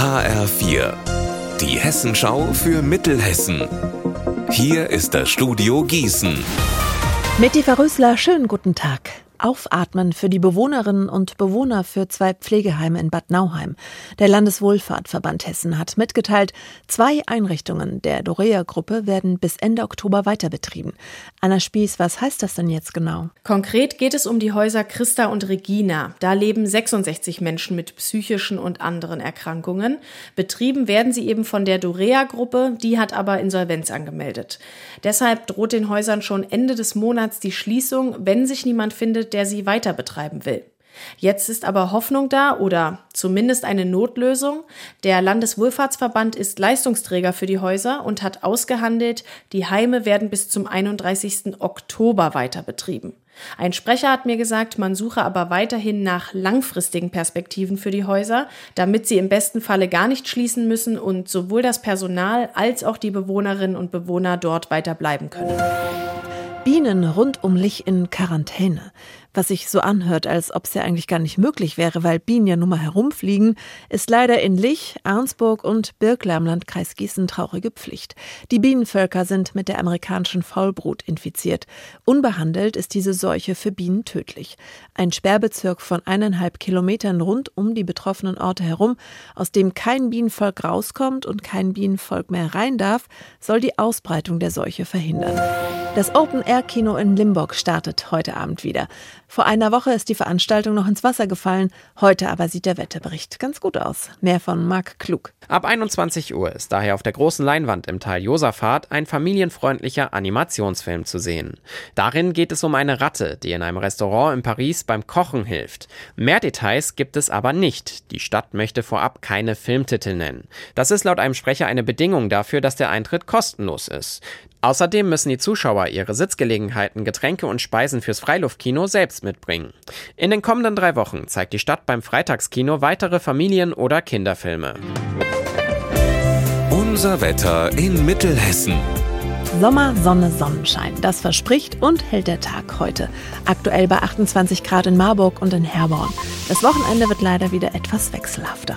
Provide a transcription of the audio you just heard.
HR4, die Hessenschau für Mittelhessen. Hier ist das Studio Gießen. Mit Eva Rösler, schönen guten Tag. Aufatmen für die Bewohnerinnen und Bewohner für zwei Pflegeheime in Bad Nauheim. Der Landeswohlfahrtverband Hessen hat mitgeteilt, zwei Einrichtungen der Dorea-Gruppe werden bis Ende Oktober weiterbetrieben. Anna Spieß, was heißt das denn jetzt genau? Konkret geht es um die Häuser Christa und Regina. Da leben 66 Menschen mit psychischen und anderen Erkrankungen. Betrieben werden sie eben von der Dorea-Gruppe, die hat aber Insolvenz angemeldet. Deshalb droht den Häusern schon Ende des Monats die Schließung, wenn sich niemand findet, der sie weiter betreiben will. Jetzt ist aber Hoffnung da oder zumindest eine Notlösung. Der Landeswohlfahrtsverband ist Leistungsträger für die Häuser und hat ausgehandelt, die Heime werden bis zum 31. Oktober weiter betrieben. Ein Sprecher hat mir gesagt, man suche aber weiterhin nach langfristigen Perspektiven für die Häuser, damit sie im besten Falle gar nicht schließen müssen und sowohl das Personal als auch die Bewohnerinnen und Bewohner dort weiter bleiben können. Bienen rund um Lich in Quarantäne was sich so anhört, als ob es ja eigentlich gar nicht möglich wäre, weil Bienen ja nun mal herumfliegen, ist leider in Lich, Arnsburg und Birkler im Landkreis Gießen traurige Pflicht. Die Bienenvölker sind mit der amerikanischen Faulbrut infiziert. Unbehandelt ist diese Seuche für Bienen tödlich. Ein Sperrbezirk von eineinhalb Kilometern rund um die betroffenen Orte herum, aus dem kein Bienenvolk rauskommt und kein Bienenvolk mehr rein darf, soll die Ausbreitung der Seuche verhindern. Das Open-Air-Kino in Limburg startet heute Abend wieder. Vor einer Woche ist die Veranstaltung noch ins Wasser gefallen, heute aber sieht der Wetterbericht ganz gut aus. Mehr von Marc Klug. Ab 21 Uhr ist daher auf der großen Leinwand im Tal Josaphat ein familienfreundlicher Animationsfilm zu sehen. Darin geht es um eine Ratte, die in einem Restaurant in Paris beim Kochen hilft. Mehr Details gibt es aber nicht. Die Stadt möchte vorab keine Filmtitel nennen. Das ist laut einem Sprecher eine Bedingung dafür, dass der Eintritt kostenlos ist. Außerdem müssen die Zuschauer ihre Sitzgelegenheiten, Getränke und Speisen fürs Freiluftkino selbst mitbringen. In den kommenden drei Wochen zeigt die Stadt beim Freitagskino weitere Familien- oder Kinderfilme. Unser Wetter in Mittelhessen. Sommer, Sonne, Sonnenschein. Das verspricht und hält der Tag heute. Aktuell bei 28 Grad in Marburg und in Herborn. Das Wochenende wird leider wieder etwas wechselhafter.